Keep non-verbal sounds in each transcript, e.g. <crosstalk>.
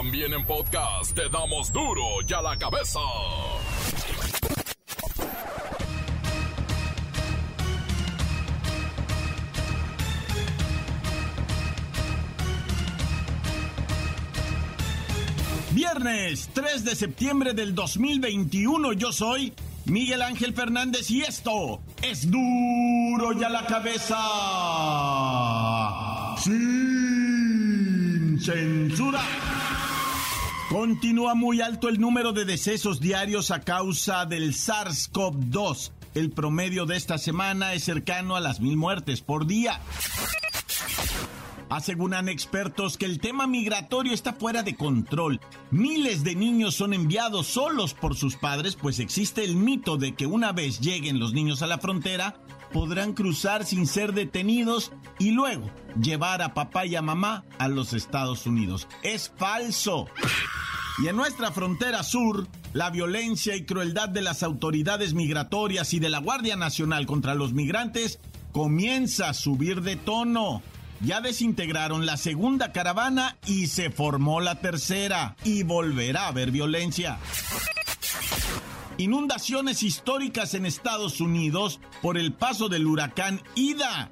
También en podcast te damos duro y a la cabeza. Viernes 3 de septiembre del 2021 yo soy Miguel Ángel Fernández y esto es duro y a la cabeza. Sin censura. Continúa muy alto el número de decesos diarios a causa del SARS-CoV-2. El promedio de esta semana es cercano a las mil muertes por día. Aseguran expertos que el tema migratorio está fuera de control. Miles de niños son enviados solos por sus padres, pues existe el mito de que una vez lleguen los niños a la frontera, podrán cruzar sin ser detenidos y luego llevar a papá y a mamá a los Estados Unidos. Es falso. Y en nuestra frontera sur, la violencia y crueldad de las autoridades migratorias y de la Guardia Nacional contra los migrantes comienza a subir de tono. Ya desintegraron la segunda caravana y se formó la tercera. Y volverá a haber violencia. Inundaciones históricas en Estados Unidos por el paso del huracán Ida.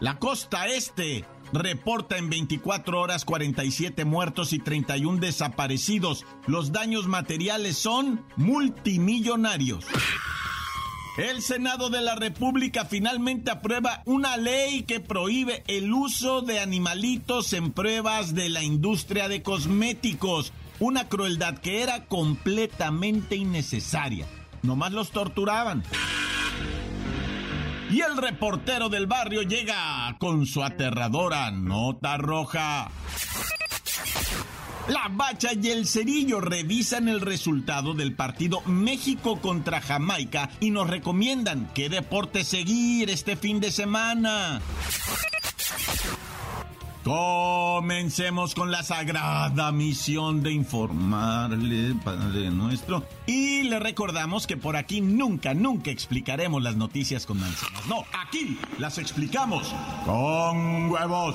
La costa este reporta en 24 horas 47 muertos y 31 desaparecidos. Los daños materiales son multimillonarios. El Senado de la República finalmente aprueba una ley que prohíbe el uso de animalitos en pruebas de la industria de cosméticos. Una crueldad que era completamente innecesaria. Nomás los torturaban. Y el reportero del barrio llega con su aterradora nota roja. La Bacha y el Cerillo revisan el resultado del partido México contra Jamaica y nos recomiendan qué deporte seguir este fin de semana. Comencemos con la sagrada misión de informarle, Padre nuestro. Y le recordamos que por aquí nunca, nunca explicaremos las noticias con manzanas. No, aquí las explicamos con huevos.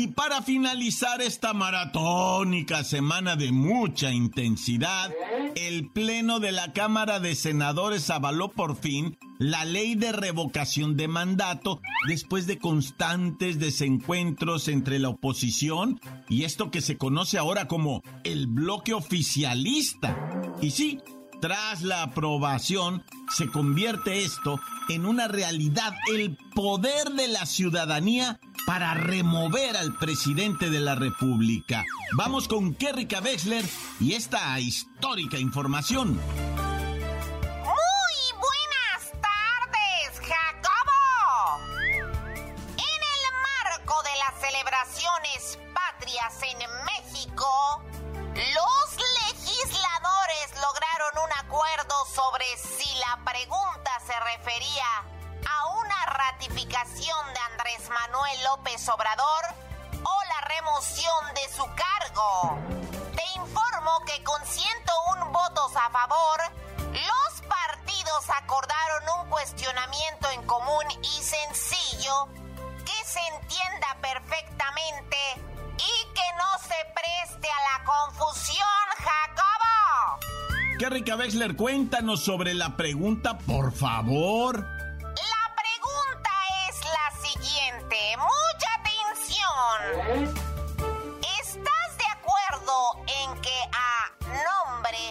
Y para finalizar esta maratónica semana de mucha intensidad, el Pleno de la Cámara de Senadores avaló por fin la ley de revocación de mandato después de constantes desencuentros entre la oposición y esto que se conoce ahora como el bloque oficialista. Y sí, tras la aprobación, se convierte esto en una realidad, el poder de la ciudadanía para remover al presidente de la República. Vamos con Kerrika Wexler y esta histórica información. Pregunta se refería a una ratificación de Andrés Manuel López Obrador o la remoción de su cargo. Te informo que con 101 votos a favor, los partidos acordaron un cuestionamiento en común y sencillo que se entienda perfectamente y que no se preste a la confusión. Kerrika Wexler, cuéntanos sobre la pregunta, por favor. La pregunta es la siguiente. Mucha atención. ¿Estás de acuerdo en que a nombre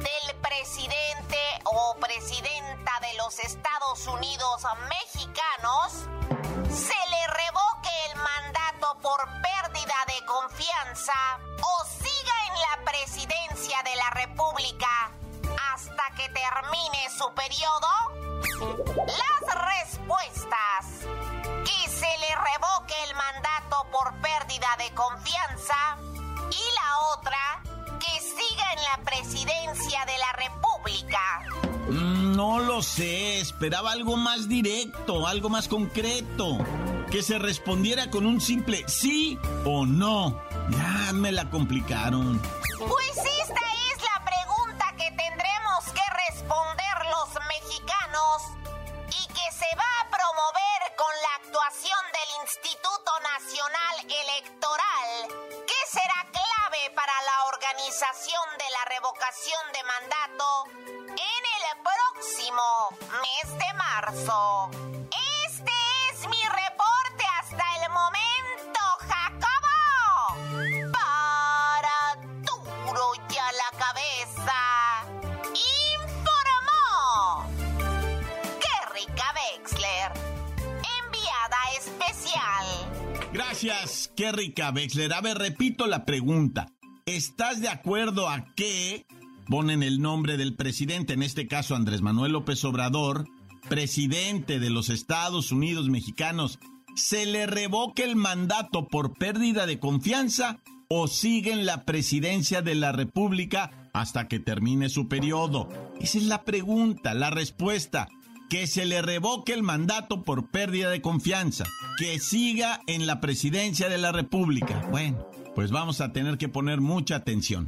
del presidente o presidenta de los Estados Unidos mexicanos se esperaba algo más directo, algo más concreto. Que se respondiera con un simple sí o no. Ya me la complicaron. De la revocación de mandato en el próximo mes de marzo. Este es mi reporte hasta el momento, Jacobo. Para duro ya la cabeza. Informó. Rica Wexler. Enviada especial. Gracias, rica, Wexler. A ver, repito la pregunta. ¿Estás de acuerdo a que ponen el nombre del presidente, en este caso Andrés Manuel López Obrador, presidente de los Estados Unidos mexicanos, se le revoque el mandato por pérdida de confianza o sigue en la presidencia de la República hasta que termine su periodo? Esa es la pregunta, la respuesta. Que se le revoque el mandato por pérdida de confianza. Que siga en la presidencia de la República. Bueno, pues vamos a tener que poner mucha atención.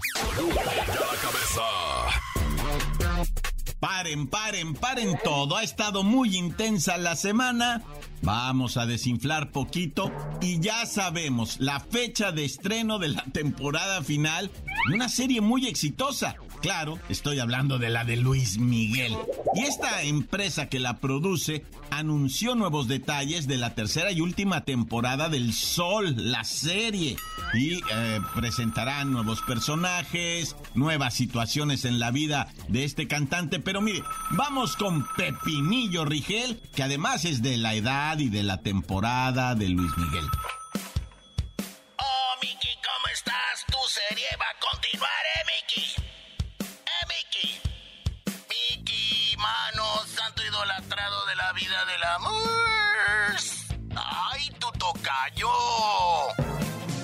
Paren, paren, paren todo. Ha estado muy intensa la semana. Vamos a desinflar poquito y ya sabemos la fecha de estreno de la temporada final de una serie muy exitosa. Claro, estoy hablando de la de Luis Miguel. Y esta empresa que la produce anunció nuevos detalles de la tercera y última temporada del Sol, la serie. Y eh, presentarán nuevos personajes, nuevas situaciones en la vida de este cantante. Pero mire, vamos con Pepinillo Rigel, que además es de la edad y de la temporada de Luis Miguel. Oh, Miki, ¿cómo estás? Tu serie va a continuar. ¿Eh, vida del amor. ¡Ay, tu tocayo!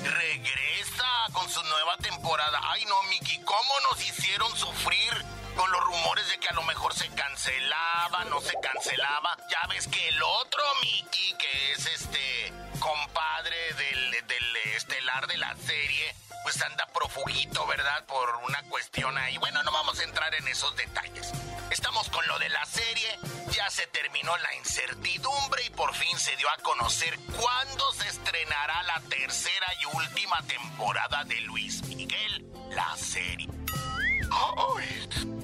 Regresa con su nueva temporada. Ay, no, Miki, ¿cómo nos hicieron sufrir con los rumores de que a lo mejor se cancelaba, no se cancelaba? Ya ves que el otro Miki, que es este compadre del, del estelar de la serie, pues anda profuguito, ¿verdad? Por una cuestión ahí. Bueno, no vamos a entrar en esos detalles. Estamos con lo de la serie, se terminó la incertidumbre y por fin se dio a conocer cuándo se estrenará la tercera y última temporada de Luis Miguel, la serie.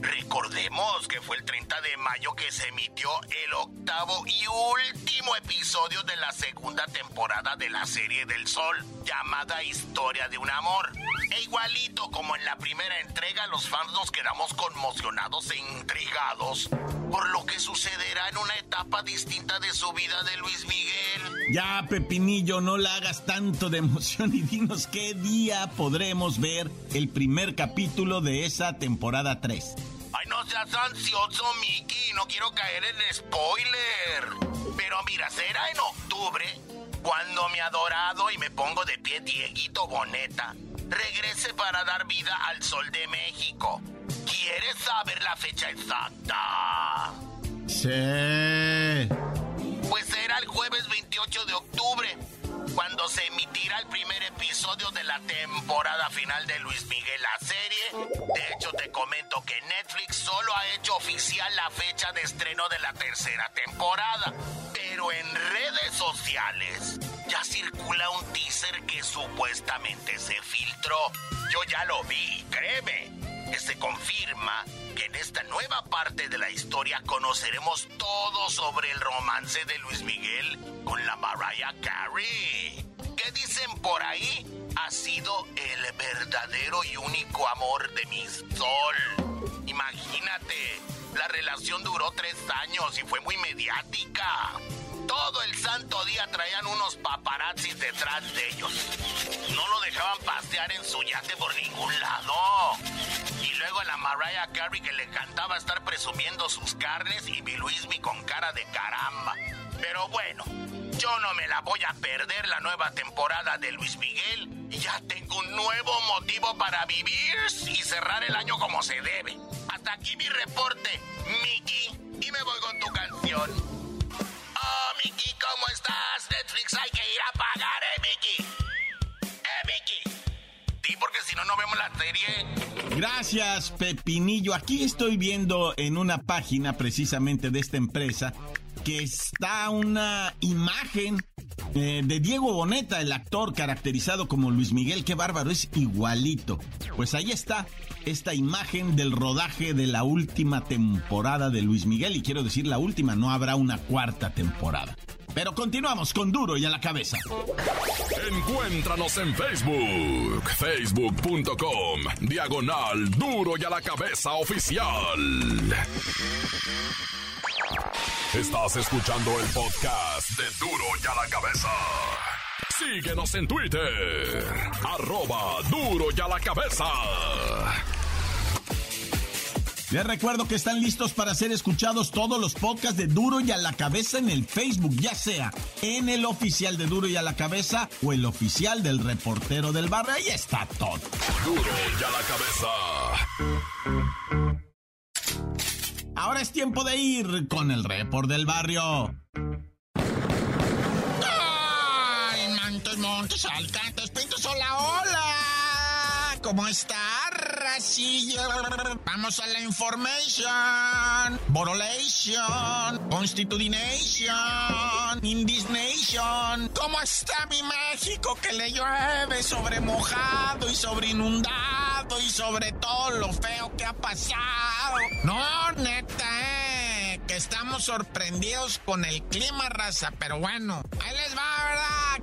Recordemos que fue el 30 de mayo que se emitió el octavo y último episodio de la segunda temporada de la serie del Sol, llamada Historia de un Amor. E igualito como en la primera entrega, los fans nos quedamos conmocionados e intrigados por lo que sucederá en una etapa distinta de su vida de Luis Miguel. Ya, Pepinillo, no la hagas tanto de emoción y dinos qué día podremos ver el primer capítulo de esa temporada 3. Ay, no seas ansioso, Mickey. No quiero caer en spoiler. Pero mira, será en octubre cuando mi adorado y me pongo de pie Dieguito Boneta regrese para dar vida al Sol de México. ¿Quieres saber la fecha exacta? Sí. Pues será el jueves 28 de octubre, cuando se emitirá el primer episodio de la temporada final de Luis Miguel, la serie. De hecho, te comento que Netflix solo ha hecho oficial la fecha de estreno de la tercera temporada. Pero en redes sociales ya circula un teaser que supuestamente se filtró. Yo ya lo vi, créeme que se confirma que en esta nueva parte de la historia conoceremos todo sobre el romance de Luis Miguel con la Mariah Carey. ¿Qué dicen por ahí? Ha sido el verdadero y único amor de mi sol. Imagínate, la relación duró tres años y fue muy mediática. Todo el santo día traían unos paparazzis detrás de ellos. No lo dejaban pasear en su yate por ningún lado. Y luego a la Mariah Carey que le encantaba estar presumiendo sus carnes y mi Luismi con cara de caramba. Pero bueno, yo no me la voy a perder la nueva temporada de Luis Miguel ya tengo un nuevo motivo para vivir y cerrar el año como se debe. Hasta aquí mi reporte, Mickey. Y me voy con tu canción. ¿Cómo estás? Netflix hay que ir a pagar, ¿eh, Mickey? ¿Eh? Sí, porque si no, no vemos la serie. Gracias, Pepinillo. Aquí estoy viendo en una página precisamente de esta empresa que está una imagen eh, de Diego Boneta, el actor caracterizado como Luis Miguel. Qué bárbaro, es igualito. Pues ahí está esta imagen del rodaje de la última temporada de Luis Miguel. Y quiero decir la última, no habrá una cuarta temporada. Pero continuamos con Duro y a la cabeza. Encuéntranos en Facebook, facebook.com, diagonal Duro y a la cabeza oficial. Estás escuchando el podcast de Duro y a la cabeza. Síguenos en Twitter, arroba Duro y a la cabeza. Les recuerdo que están listos para ser escuchados todos los podcasts de Duro y a la cabeza en el Facebook, ya sea en el oficial de Duro y a la cabeza o el oficial del reportero del barrio. Ahí está todo. Duro y a la cabeza. Ahora es tiempo de ir con el report del barrio. ¡Ay, Montes, montes, alcantes, pintos, hola, hola! ¿Cómo está, Vamos a la information. Borolation. Constitutination. Indignation. ¿Cómo está mi México que le llueve sobre mojado y sobre inundado y sobre todo lo feo que ha pasado? No, neta, eh. Que estamos sorprendidos con el clima, raza. Pero bueno, ahí les va.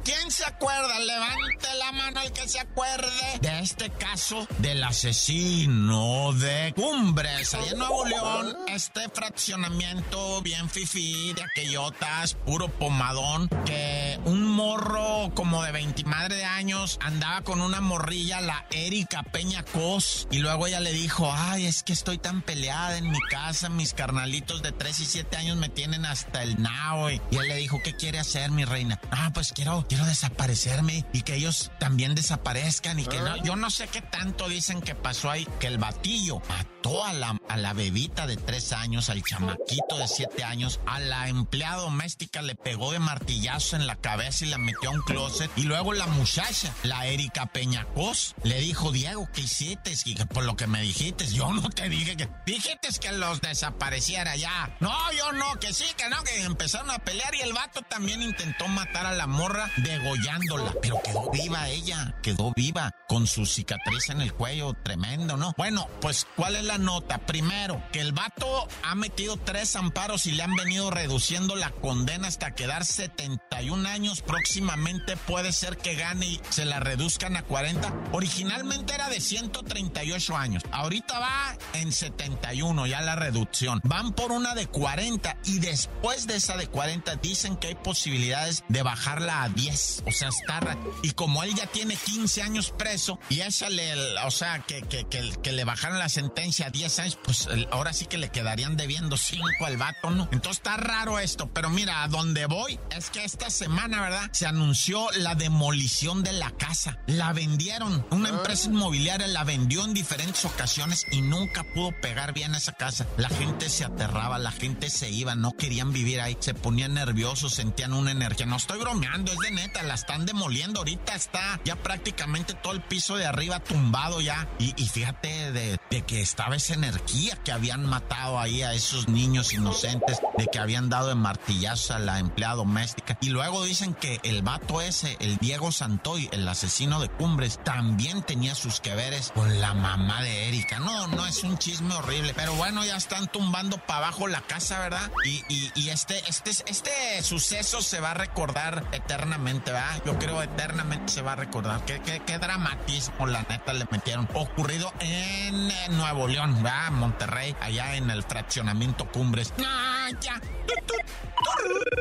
¿Quién se acuerda? Levante la mano el que se acuerde de este caso del asesino de Cumbres, allá en Nuevo León. Este fraccionamiento bien fifí de aquellotas, puro pomadón, que un morro como de 20 madre de años andaba con una morrilla, la Erika Peña Cos, y luego ella le dijo, ay, es que estoy tan peleada en mi casa, mis carnalitos de 3 y 7 años me tienen hasta el nao. Y él le dijo, ¿qué quiere hacer, mi reina? Ah, pues quiero, quiero desaparecerme y que ellos también desaparezcan y que no, yo no sé qué tanto dicen que pasó ahí, que el batillo mató a la, bebita de 3 años, al chamaquito de 7 años, a la empleada doméstica le pegó de martillazo en la cabeza y la metió a un closet y luego la muchacha, la Erika Peñacos, le dijo, Diego, ¿qué hiciste? Y que por lo que me dijiste, yo no te dije que, dijiste que los desapareciera ya. No, yo no, que sí, que no, que empezaron a pelear y el vato también intentó matar a la morra degollándola, pero quedó viva ella, quedó viva con su cicatriz en el cuello, tremendo, ¿no? Bueno, pues, ¿cuál es la nota? Primero, que el vato ha metido tres amparos y le han venido reduciendo la condena hasta quedar 71 años. Próximamente puede ser que gane y se la reduzcan a 40. Originalmente era de 138 años. Ahorita va en 71 ya la reducción. Van por una de 40 y después de esa de 40 dicen que hay posibilidades de bajarla a 10. O sea, está... Y como él ya tiene 15 años preso y échale, el, o sea, que, que, que, le bajaran la sentencia a 10 años, pues ahora sí que le quedarían debiendo 5 al vato, ¿no? Entonces está raro esto, pero mira, a donde voy es que esta semana, ¿verdad? Se anunció la demolición de la casa. La vendieron. Una empresa inmobiliaria la vendió en diferentes ocasiones y nunca pudo pegar bien esa casa. La gente se aterraba, la gente se iba, no querían vivir ahí, se ponían nerviosos, sentían una energía. No estoy bromeando, es de neta, la están demoliendo. Ahorita está ya prácticamente todo el piso de arriba tumbado ya. Y, y fíjate de, de, que estaba esa energía que habían matado ahí a esos niños inocentes, de que habían dado de martillazo a la empleada doméstica. Y luego dicen que el vato ese, el Diego Santoy, el asesino de Cumbres, también tenía sus que veres con la mamá de Erika. No, no es un chisme horrible, pero bueno, ya están tumbando para abajo la casa, ¿verdad? Y, y, y, este, este, este suceso se va a recordar eternamente, ¿verdad? Yo creo eternamente se va a recordar. Qué, qué, qué dramatismo, la neta, le metieron. Ocurrido en Nuevo León, ¿verdad? Monterrey, allá en el fraccionamiento Cumbres. ¡Ah, ya!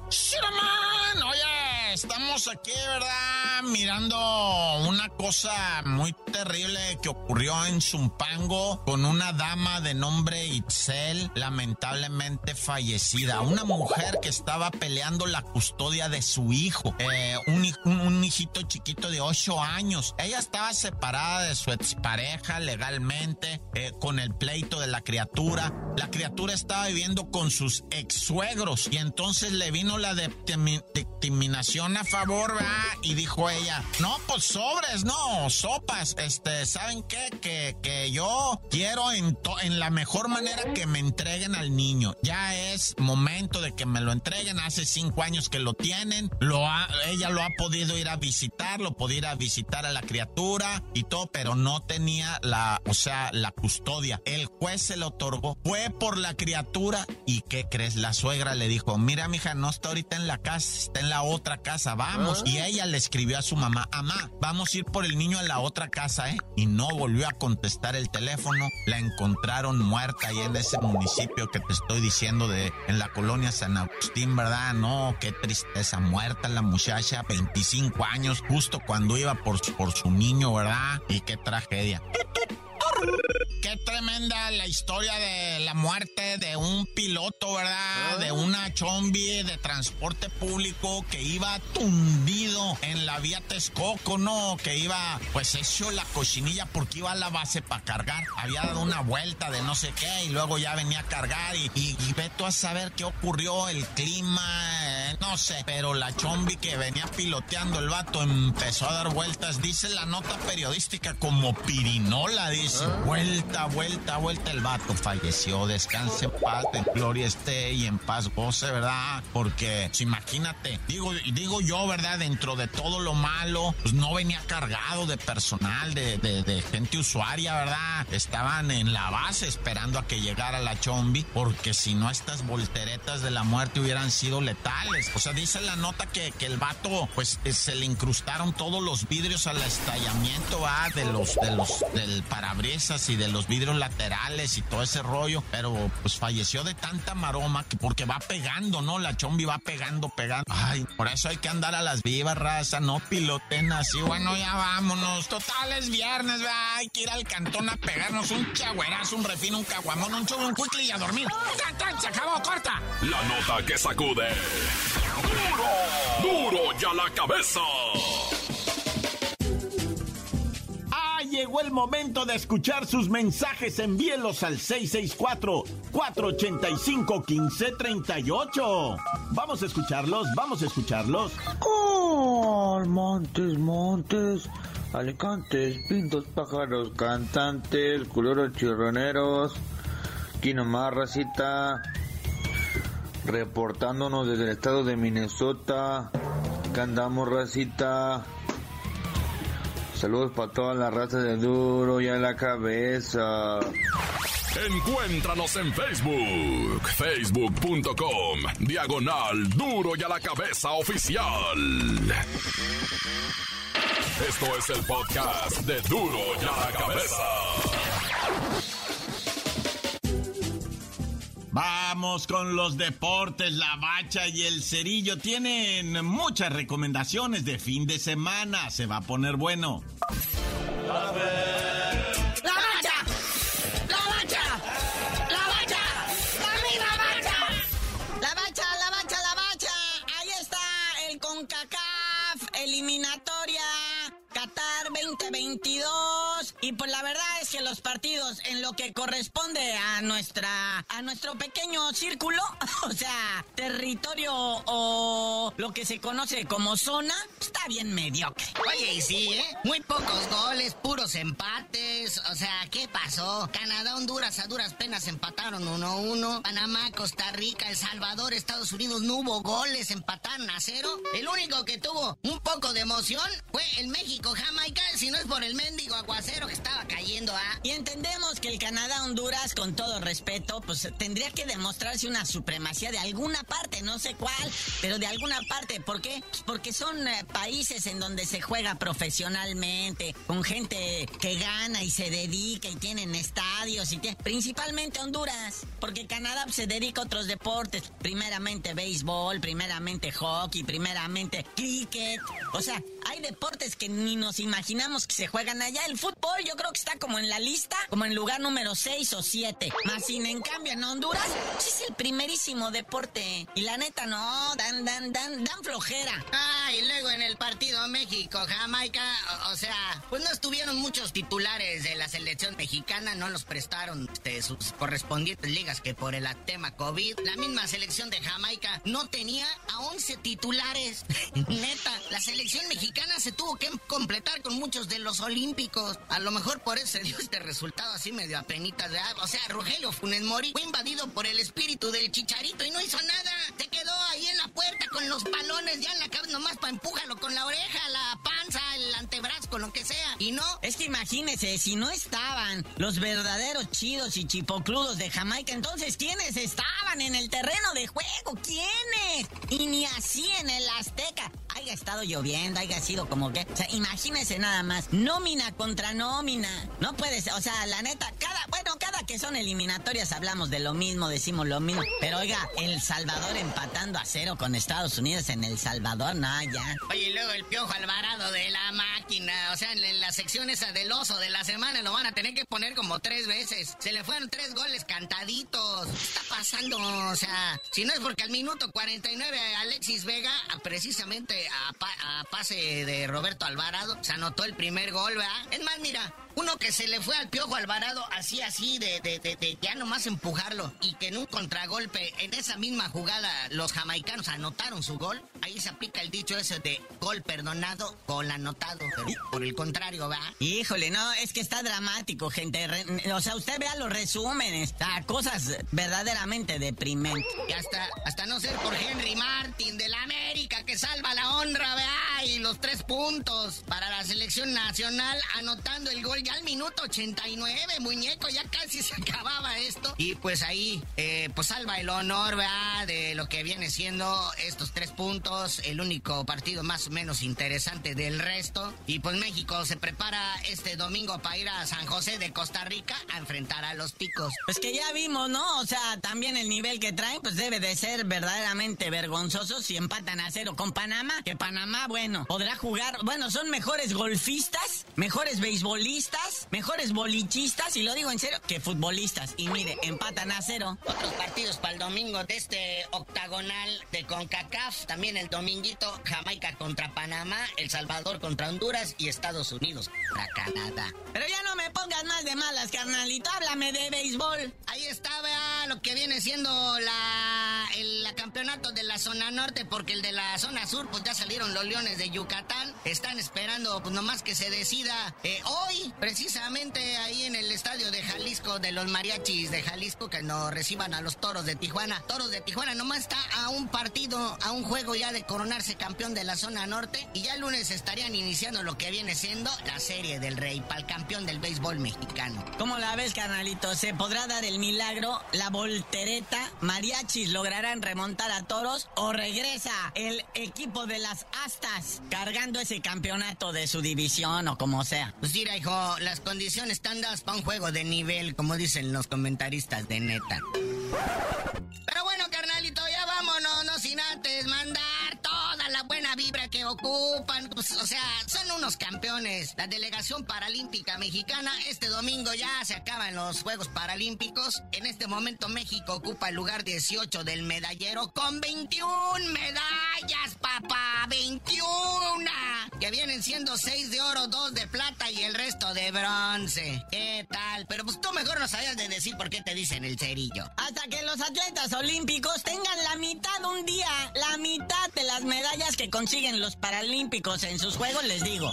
¡Shiraman! Oye, estamos aquí, ¿verdad? Mirando una cosa muy terrible que ocurrió en Zumpango con una dama de nombre Itzel, lamentablemente fallecida. Una mujer que estaba peleando la custodia de su hijo, eh, un, un, hijito chiquito de 8 años. Ella estaba separada de su expareja legalmente, eh, con el pleito de la criatura. La criatura estaba viviendo con sus ex suegros y entonces le vino la determinación a favor, ¿verdad? Y dijo ella, no, pues sobres, no, sopas, este, ¿saben qué? Que, que yo quiero en, en la mejor manera que me entreguen al niño. Ya es momento de que me lo entreguen. Hace cinco años que lo tienen. Lo ella lo ha podido ir a visitar, lo podía ir a visitar a la criatura y todo, pero no tenía la, o sea, la custodia. El juez se lo otorgó. Fue por la criatura y ¿qué crees? La suegra le dijo, mira, mija, no está ahorita en la casa, está en la otra casa, vamos. Y ella le escribió a su mamá, mamá, vamos a ir por el niño a la otra casa, ¿eh? Y no volvió a contestar el teléfono. La encontraron muerta ahí en ese municipio que te estoy diciendo de, en la colonia San Agustín, ¿verdad? No, qué tristeza, muerta la muchacha, 25 años, justo cuando iba por, por su niño, ¿verdad? Y qué tragedia. Qué tremenda la historia de la muerte de un piloto, ¿verdad? Ah. De una chombi de transporte público que iba tundido en la vía Texcoco, ¿no? Que iba, pues hecho la cochinilla porque iba a la base para cargar. Había dado una vuelta de no sé qué y luego ya venía a cargar y, y, ve tú a saber qué ocurrió, el clima, eh, no sé. Pero la chombi que venía piloteando el vato empezó a dar vueltas, dice la nota periodística como pirinola, dice. Vuelta, vuelta, vuelta el vato falleció. Descanse en paz, en gloria esté y en paz goce, ¿verdad? Porque, pues, imagínate, digo, digo yo, ¿verdad? Dentro de todo lo malo, pues no venía cargado de personal, de, de, gente usuaria, ¿verdad? Estaban en la base esperando a que llegara la chombi, porque si no, estas volteretas de la muerte hubieran sido letales. O sea, dice la nota que, que el vato, pues eh, se le incrustaron todos los vidrios al estallamiento, ¿verdad? De los, de los, del parabrisas y de los vidrios laterales y todo ese rollo, pero pues falleció de tanta maroma que porque va pegando, ¿no? La chombi va pegando, pegando. Ay, por eso hay que andar a las vivas, raza, no piloten así. Bueno, ya vámonos. Total es viernes, ¿verdad? Hay que ir al cantón a pegarnos un chagüerazo, un refino, un caguamón, un chubo, un quickly y a dormir. ¡Ya, se acabó, corta! La nota que sacude. ¡Duro! ¡Duro ya la cabeza! Llegó el momento de escuchar sus mensajes. Envíelos al 664-485-1538. Vamos a escucharlos, vamos a escucharlos. Oh, montes, montes, alicantes, pintos, pájaros, cantantes, culeros chirroneros. Nomás, racita. Reportándonos desde el estado de Minnesota. Que andamos, racita. Saludos para toda la raza de Duro y a la cabeza. Encuéntranos en Facebook, facebook.com, diagonal Duro y a la cabeza oficial. Esto es el podcast de Duro y a la cabeza. Vamos con los deportes. La bacha y el cerillo tienen muchas recomendaciones de fin de semana. Se va a poner bueno. ¡La bacha! ¡La bacha! ¡La bacha! ¡La misma bacha! La bacha, la bacha, la bacha. Ahí está el CONCACAF eliminatoria Qatar 2022. Y pues la verdad que los partidos en lo que corresponde a nuestra a nuestro pequeño círculo, <laughs> o sea, territorio o lo que se conoce como zona, está bien mediocre. Oye, y sí, ¿eh? Muy pocos goles, puros empates. O sea, ¿qué pasó? Canadá, Honduras a duras penas empataron 1-1. Panamá, Costa Rica, El Salvador, Estados Unidos no hubo goles, empataron a cero. El único que tuvo un poco de emoción fue el México Jamaica si no es por el mendigo aguacero que estaba cayendo, Y entendemos que el Canadá-Honduras, con todo respeto, pues tendría que demostrarse una supremacía de alguna parte, no sé cuál, pero de alguna parte. ¿Por qué? Pues porque son eh, países en donde se juega profesionalmente, con gente que gana y se dedica y tienen estadios y principalmente Honduras, porque Canadá se dedica a otros deportes, primeramente béisbol, primeramente hockey, primeramente cricket, o sea, hay deportes que ni nos imaginamos que se juegan allá. El fútbol yo creo que está como en la lista, como en lugar número 6 o 7. Más sin en cambio en Honduras, es el primerísimo deporte. Y la neta no, dan, dan, dan, dan flojera. Ah, y luego en el partido México-Jamaica, o, sea, pues no estuvieron muchos titulares de la selección mexicana, no los prestaron este, sus correspondientes ligas que por el tema COVID, la misma selección de Jamaica no tenía a 11 titulares. <laughs> Neta, la selección mexicana se tuvo que completar con muchos de los olímpicos. A lo mejor por eso se dio este resultado así medio apenita de agua. O sea, Rogelio Funes Mori fue invadido por el espíritu del chicharito y no hizo nada. Se quedó ahí en la puerta con los balones ya en la cabeza nomás para empújalo con la oreja, la panza, el antebrazo, lo que sea. Y no. Es que imagínese, si no estaban los verdaderos chidos y chipocludos de Jamaica, entonces ¿quiénes estaban en el terreno de juego? ¿Quiénes? Y ni así en el Azteca haya estado lloviendo, haya sido como que. O sea, imagínese nada más. Nómina contra nómina. No puede O sea, la neta, cada. Bueno, cada que son eliminatorias hablamos de lo mismo, decimos lo mismo. Pero oiga, El Salvador empatando a cero con Estados Unidos en El Salvador, no, ya. Oye, y luego el piojo Alvarado de la máquina. O sea, en la sección esa del oso de la semana lo van a tener que poner como tres veces. Se le fueron tres goles cantaditos. ¿Qué está pasando? O sea, si no es porque al minuto 49 Alexis Vega, precisamente a, pase de Roberto Alvarado, se anotó el primer gol, ¿verdad? Es más, mira, uno que se le fue al Piojo Alvarado así, así, de, de, de, de, ya nomás empujarlo y que en un contragolpe, en esa misma jugada, los jamaicanos anotaron su gol. Ahí se aplica el dicho ese de gol perdonado, gol anotado. Pero por el contrario, ¿va? Híjole, no, es que está dramático, gente. o sea, usted vea los resúmenes, a cosas verdaderamente deprimentes. Y hasta, hasta no ser por Henry Martin de la América que salva la honra, ¿verdad? Y los tres puntos para la selección nacional anotando el gol al minuto 89, muñeco, ya casi se <laughs> acababa esto. Y pues ahí, eh, pues salva el honor, ¿verdad? De lo que viene siendo estos tres puntos, el único partido más o menos interesante del resto. Y pues México se prepara este domingo para ir a San José de Costa Rica a enfrentar a los ticos. Pues que ya vimos, ¿no? O sea, también el nivel que traen, pues debe de ser verdaderamente vergonzoso si empatan a cero con Panamá. Que Panamá, bueno, podrá jugar, bueno, son mejores golfistas, mejores beisbolistas mejores bolichistas, y lo digo en serio, que futbolistas. Y mire, empatan a cero. Otros partidos para el domingo de este octagonal de CONCACAF. También el dominguito, Jamaica contra Panamá, El Salvador contra Honduras y Estados Unidos contra Canadá. Pero ya no me pongas más de malas, carnalito. Háblame de béisbol. Ahí está, lo que viene siendo la, el campeonato de la zona norte, porque el de la zona sur, pues ya salieron los Leones de Yucatán. Están esperando, pues nomás que se decida eh, hoy precisamente ahí en el estadio de Jalisco, de los mariachis de Jalisco, que nos reciban a los toros de Tijuana. Toros de Tijuana nomás está a un partido, a un juego ya de coronarse campeón de la zona norte. Y ya el lunes estarían iniciando lo que viene siendo la serie del Rey para el campeón del béisbol mexicano. ¿Cómo la ves, carnalito? ¿Se podrá dar el milagro? ¿La voltereta? ¿Mariachis lograrán remontar a toros? ¿O regresa el equipo de las astas cargando ese campeonato de su división o como sea? Pues mira, hijo, las condiciones están dadas para un juego de nivel, como dicen los comentaristas de neta. Pero bueno, carnalito, ya vámonos, no sin antes mandar toda la buena vibra que ocupan. Pues, o sea, son unos campeones. La delegación paralímpica mexicana, este domingo ya se acaban los Juegos Paralímpicos. En este momento México ocupa el lugar 18 del medallero con 21 medallas, papá. 21. Que vienen siendo 6 de oro, 2 de plata y el resto de bronce. ¿Qué tal? Pero pues tú mejor no sabías de decir por qué te dicen el cerillo. Hasta que los atletas olímpicos tengan la mitad un día, la mitad de las medallas que consiguen los paralímpicos en sus juegos, les digo.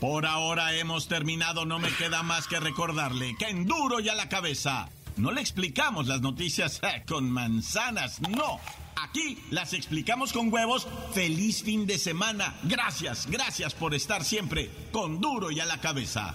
Por ahora hemos terminado, no me queda más que recordarle que en duro y a la cabeza. No le explicamos las noticias <laughs> eh, con manzanas, no. Aquí las explicamos con huevos. Feliz fin de semana. Gracias, gracias por estar siempre con duro y a la cabeza.